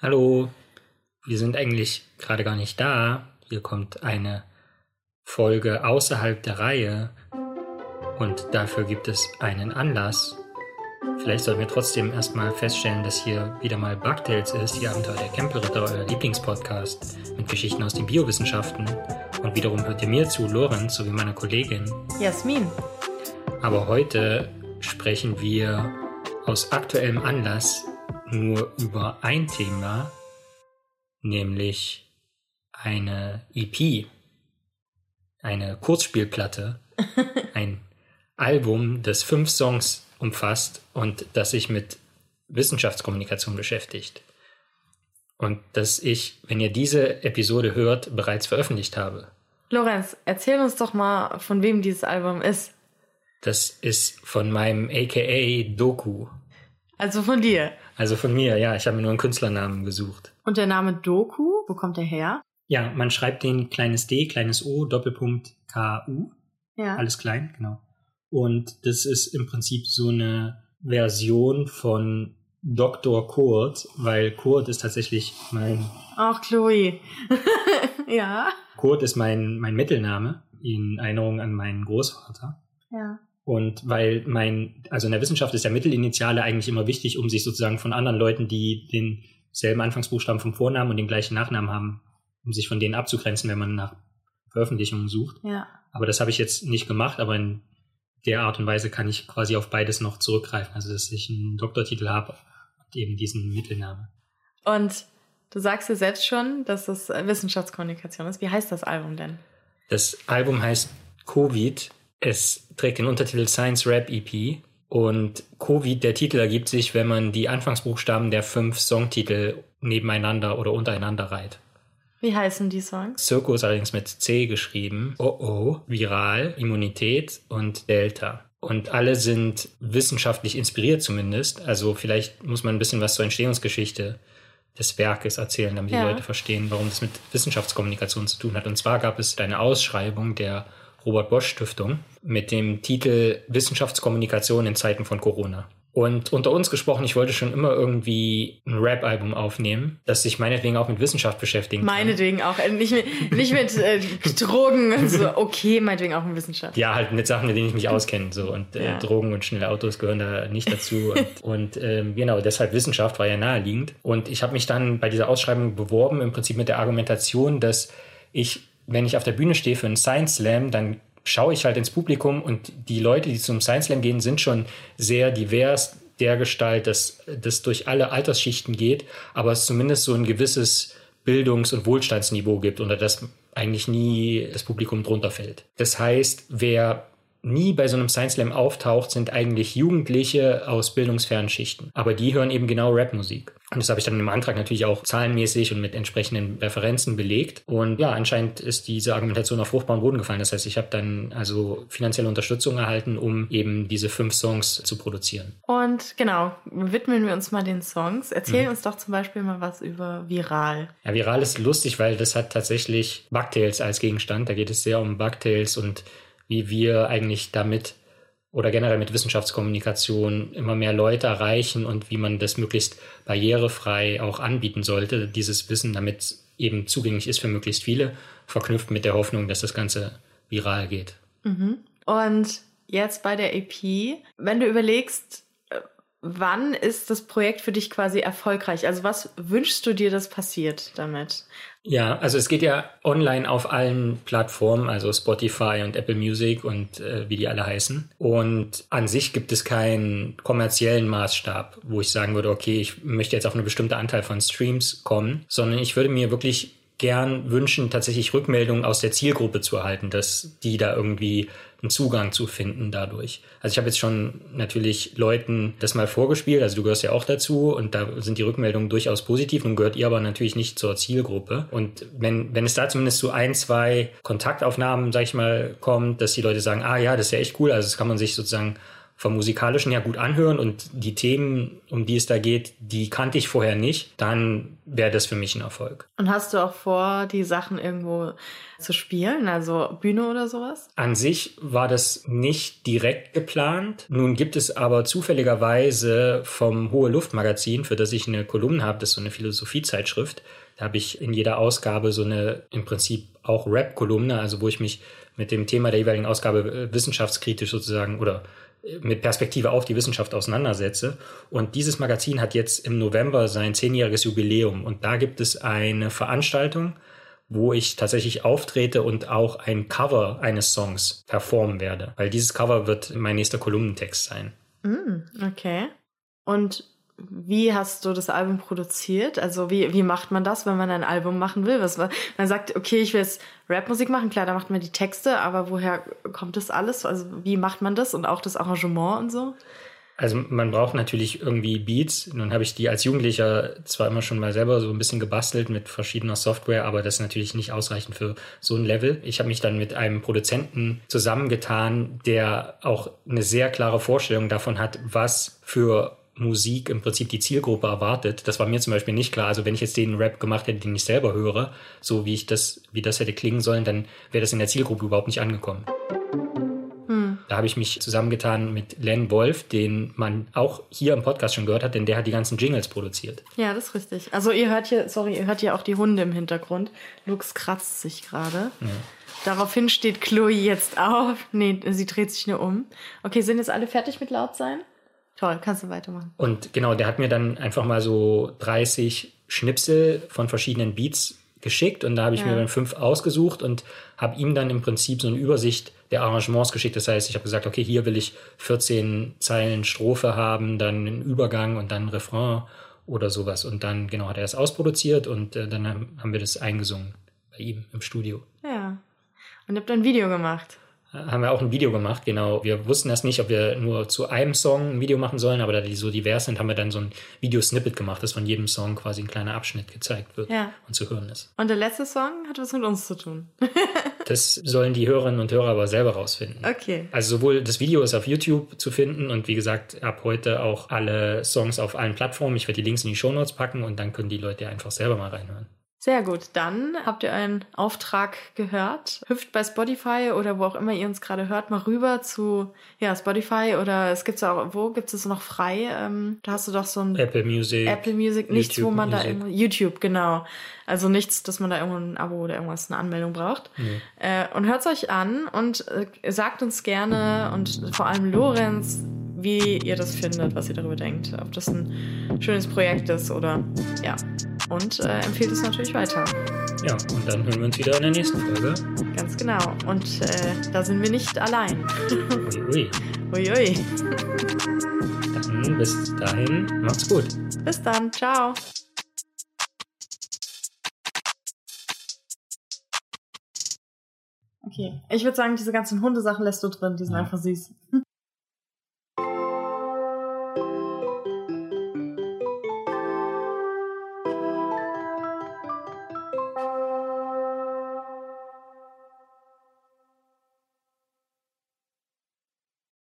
Hallo, wir sind eigentlich gerade gar nicht da. Hier kommt eine Folge außerhalb der Reihe und dafür gibt es einen Anlass. Vielleicht sollten wir trotzdem erstmal feststellen, dass hier wieder mal Bugtails ist, die Abenteuer der Campelritter, euer Lieblingspodcast mit Geschichten aus den Biowissenschaften. Und wiederum hört ihr mir zu, Lorenz, sowie meiner Kollegin Jasmin. Aber heute sprechen wir aus aktuellem Anlass nur über ein Thema, nämlich eine EP, eine Kurzspielplatte, ein Album, das fünf Songs umfasst und das sich mit Wissenschaftskommunikation beschäftigt. Und das ich, wenn ihr diese Episode hört, bereits veröffentlicht habe. Lorenz, erzähl uns doch mal, von wem dieses Album ist. Das ist von meinem AKA Doku. Also von dir. Also von mir, ja. Ich habe mir nur einen Künstlernamen gesucht. Und der Name Doku, wo kommt der her? Ja, man schreibt den kleines D, kleines O, Doppelpunkt KU. Ja. Alles klein, genau. Und das ist im Prinzip so eine Version von Dr. Kurt, weil Kurt ist tatsächlich mein, Ach, Chloe. ja. Kurt ist mein, mein Mittelname in Erinnerung an meinen Großvater. Ja. Und weil mein, also in der Wissenschaft ist ja Mittelinitiale eigentlich immer wichtig, um sich sozusagen von anderen Leuten, die denselben Anfangsbuchstaben vom Vornamen und den gleichen Nachnamen haben, um sich von denen abzugrenzen, wenn man nach Veröffentlichungen sucht. Ja. Aber das habe ich jetzt nicht gemacht, aber in der Art und Weise kann ich quasi auf beides noch zurückgreifen. Also dass ich einen Doktortitel habe und eben diesen Mittelnamen. Und du sagst ja selbst schon, dass äh, Wissenschaftskommunikation ist. Wie heißt das Album denn? Das Album heißt Covid. Es trägt den Untertitel Science Rap EP. Und Covid, der Titel ergibt sich, wenn man die Anfangsbuchstaben der fünf Songtitel nebeneinander oder untereinander reiht. Wie heißen die Songs? Circus allerdings mit C geschrieben. Oh oh, Viral, Immunität und Delta. Und alle sind wissenschaftlich inspiriert zumindest. Also vielleicht muss man ein bisschen was zur Entstehungsgeschichte des Werkes erzählen, damit Ja. die Leute verstehen, warum das mit Wissenschaftskommunikation zu tun hat. Und zwar gab es eine Ausschreibung der Robert Bosch Stiftung mit dem Titel Wissenschaftskommunikation in Zeiten von Corona. Und unter uns gesprochen, ich wollte schon immer irgendwie ein Rap-Album aufnehmen, das sich meinetwegen auch mit Wissenschaft beschäftigen kann. Meinetwegen auch. Äh, Nicht mit, nicht mit äh, Drogen und so. Okay, meinetwegen auch in Wissenschaft. Ja, halt mit Sachen, mit denen ich mich auskenne. So. Und äh, Ja. Drogen und schnelle Autos gehören da nicht dazu. und und ähm, genau, deshalb Wissenschaft war ja naheliegend. Und ich habe mich dann bei dieser Ausschreibung beworben, im Prinzip mit der Argumentation, dass ich, wenn ich auf der Bühne stehe für einen Science Slam, dann schaue ich halt ins Publikum und die Leute, die zum Science Slam gehen, sind schon sehr divers der Gestalt, dass das durch alle Altersschichten geht, aber es zumindest so ein gewisses Bildungs- und Wohlstandsniveau gibt, unter das eigentlich nie das Publikum drunter fällt. Das heißt, wer nie bei so einem Science Slam auftaucht, sind eigentlich Jugendliche aus bildungsfernen Schichten. Aber die hören eben genau Rapmusik. Und das habe ich dann im Antrag natürlich auch zahlenmäßig und mit entsprechenden Referenzen belegt. Und ja, anscheinend ist diese Argumentation auf fruchtbaren Boden gefallen. Das heißt, ich habe dann also finanzielle Unterstützung erhalten, um eben diese fünf Songs zu produzieren. Und genau, widmen wir uns mal den Songs. Erzähl Mhm. uns doch zum Beispiel mal was über Viral. Ja, viral ist lustig, weil das hat tatsächlich Bugtails als Gegenstand. Da geht es sehr um Bugtails und wie wir eigentlich damit oder generell mit Wissenschaftskommunikation immer mehr Leute erreichen und wie man das möglichst barrierefrei auch anbieten sollte, dieses Wissen, damit eben zugänglich ist für möglichst viele, verknüpft mit der Hoffnung, dass das Ganze viral geht. Und jetzt bei der EP, wenn du überlegst, wann ist das Projekt für dich quasi erfolgreich? Also was wünschst du dir, dass passiert damit? Ja, also es geht ja online auf allen Plattformen, also Spotify und Apple Music und äh, wie die alle heißen. Und an sich gibt es keinen kommerziellen Maßstab, wo ich sagen würde, okay, ich möchte jetzt auf eine bestimmte Anteil von Streams kommen, sondern ich würde mir wirklich gern wünschen, tatsächlich Rückmeldungen aus der Zielgruppe zu erhalten, dass die da irgendwie einen Zugang zu finden dadurch. Also ich habe jetzt schon natürlich Leuten das mal vorgespielt, also du gehörst ja auch dazu und da sind die Rückmeldungen durchaus positiv, nun gehört ihr aber natürlich nicht zur Zielgruppe. Und wenn, wenn es da zumindest zu ein, zwei Kontaktaufnahmen, sag ich mal, kommt, dass die Leute sagen, ah ja, das ist ja echt cool, also das kann man sich sozusagen vom musikalischen her gut anhören und die Themen, um die es da geht, die kannte ich vorher nicht, dann wäre das für mich ein Erfolg. Und hast du auch vor, die Sachen irgendwo zu spielen, also Bühne oder sowas? An sich war das nicht direkt geplant. Nun gibt es aber zufälligerweise vom Hohe Luft Magazin, für das ich eine Kolumne habe, das ist so eine Philosophiezeitschrift, da habe ich in jeder Ausgabe so eine im Prinzip auch Rap-Kolumne, also wo ich mich mit dem Thema der jeweiligen Ausgabe äh, wissenschaftskritisch sozusagen oder mit Perspektive auf die Wissenschaft auseinandersetze. Und dieses Magazin hat jetzt im November sein zehnjähriges Jubiläum. Und da gibt es eine Veranstaltung, wo ich tatsächlich auftrete und auch ein Cover eines Songs performen werde. Weil dieses Cover wird mein nächster Kolumnentext sein. Mm, okay. Und wie hast du das Album produziert? Also wie, wie macht man das, wenn man ein Album machen will? Was man, man sagt, okay, ich will jetzt Rapmusik machen, klar, da macht man die Texte, aber woher kommt das alles? Also wie macht man das und auch das Arrangement und so? Also man braucht natürlich irgendwie Beats. Nun habe ich die als Jugendlicher zwar immer schon mal selber so ein bisschen gebastelt mit verschiedener Software, aber das ist natürlich nicht ausreichend für so ein Level. Ich habe mich dann mit einem Produzenten zusammengetan, der auch eine sehr klare Vorstellung davon hat, was für Musik im Prinzip die Zielgruppe erwartet. Das war mir zum Beispiel nicht klar. Also wenn ich jetzt den Rap gemacht hätte, den ich selber höre, so wie ich das, wie das hätte klingen sollen, dann wäre das in der Zielgruppe überhaupt nicht angekommen. Hm. Da habe ich mich zusammengetan mit Len Wolf, den man auch hier im Podcast schon gehört hat, denn der hat die ganzen Jingles produziert. Ja, das ist richtig. Also ihr hört hier, sorry, ihr hört hier auch die Hunde im Hintergrund. Lux kratzt sich gerade. Ja. Daraufhin steht Chloe jetzt auf. Nee, sie dreht sich nur um. Okay, sind jetzt alle fertig mit laut sein? Toll, kannst du weitermachen. Und genau, der hat mir dann einfach mal so 30 Schnipsel von verschiedenen Beats geschickt und da habe ich ja. mir dann fünf ausgesucht und habe ihm dann im Prinzip so eine Übersicht der Arrangements geschickt. Das heißt, ich habe gesagt, okay, hier will ich 14 Zeilen Strophe haben, dann einen Übergang und dann ein Refrain oder sowas. Und dann, genau, hat er es ausproduziert und äh, dann haben wir das eingesungen bei ihm im Studio. Ja. Und habt ein Video gemacht haben wir auch ein Video gemacht, genau. Wir wussten erst nicht, ob wir nur zu einem Song ein Video machen sollen, aber da die so divers sind, haben wir dann so ein Video-Snippet gemacht, dass von jedem Song quasi ein kleiner Abschnitt gezeigt wird ja. und zu hören ist. Und der letzte Song hat was mit uns zu tun. das sollen die Hörerinnen und Hörer aber selber rausfinden. Okay. Also sowohl das Video ist auf YouTube zu finden und wie gesagt, ab heute auch alle Songs auf allen Plattformen. Ich werde die Links in die Show Notes packen und dann können die Leute einfach selber mal reinhören. Sehr gut, dann habt ihr einen Auftrag gehört. Hüpft bei Spotify oder wo auch immer ihr uns gerade hört, mal rüber zu ja, Spotify oder es gibt auch, wo gibt es noch frei? Ähm, da hast du doch so ein Apple Music. Apple Music, nichts, YouTube wo man Music. da irgendwo, YouTube, genau. Also nichts, dass man da irgendwo ein Abo oder irgendwas, eine Anmeldung braucht. Nee. Äh, und hört euch an und äh, sagt uns gerne und vor allem Lorenz, wie ihr das findet, was ihr darüber denkt. Ob das ein schönes Projekt ist oder ja und äh, empfiehlt es natürlich weiter. Ja, und dann hören wir uns wieder in der nächsten Folge. Ganz genau. Und äh, da sind wir nicht allein. Uiui. Uiui. Dann bis dahin, macht's gut. Bis dann, ciao. Okay, ich würde sagen, diese ganzen Hundesachen lässt du drin, die sind ja. einfach süß.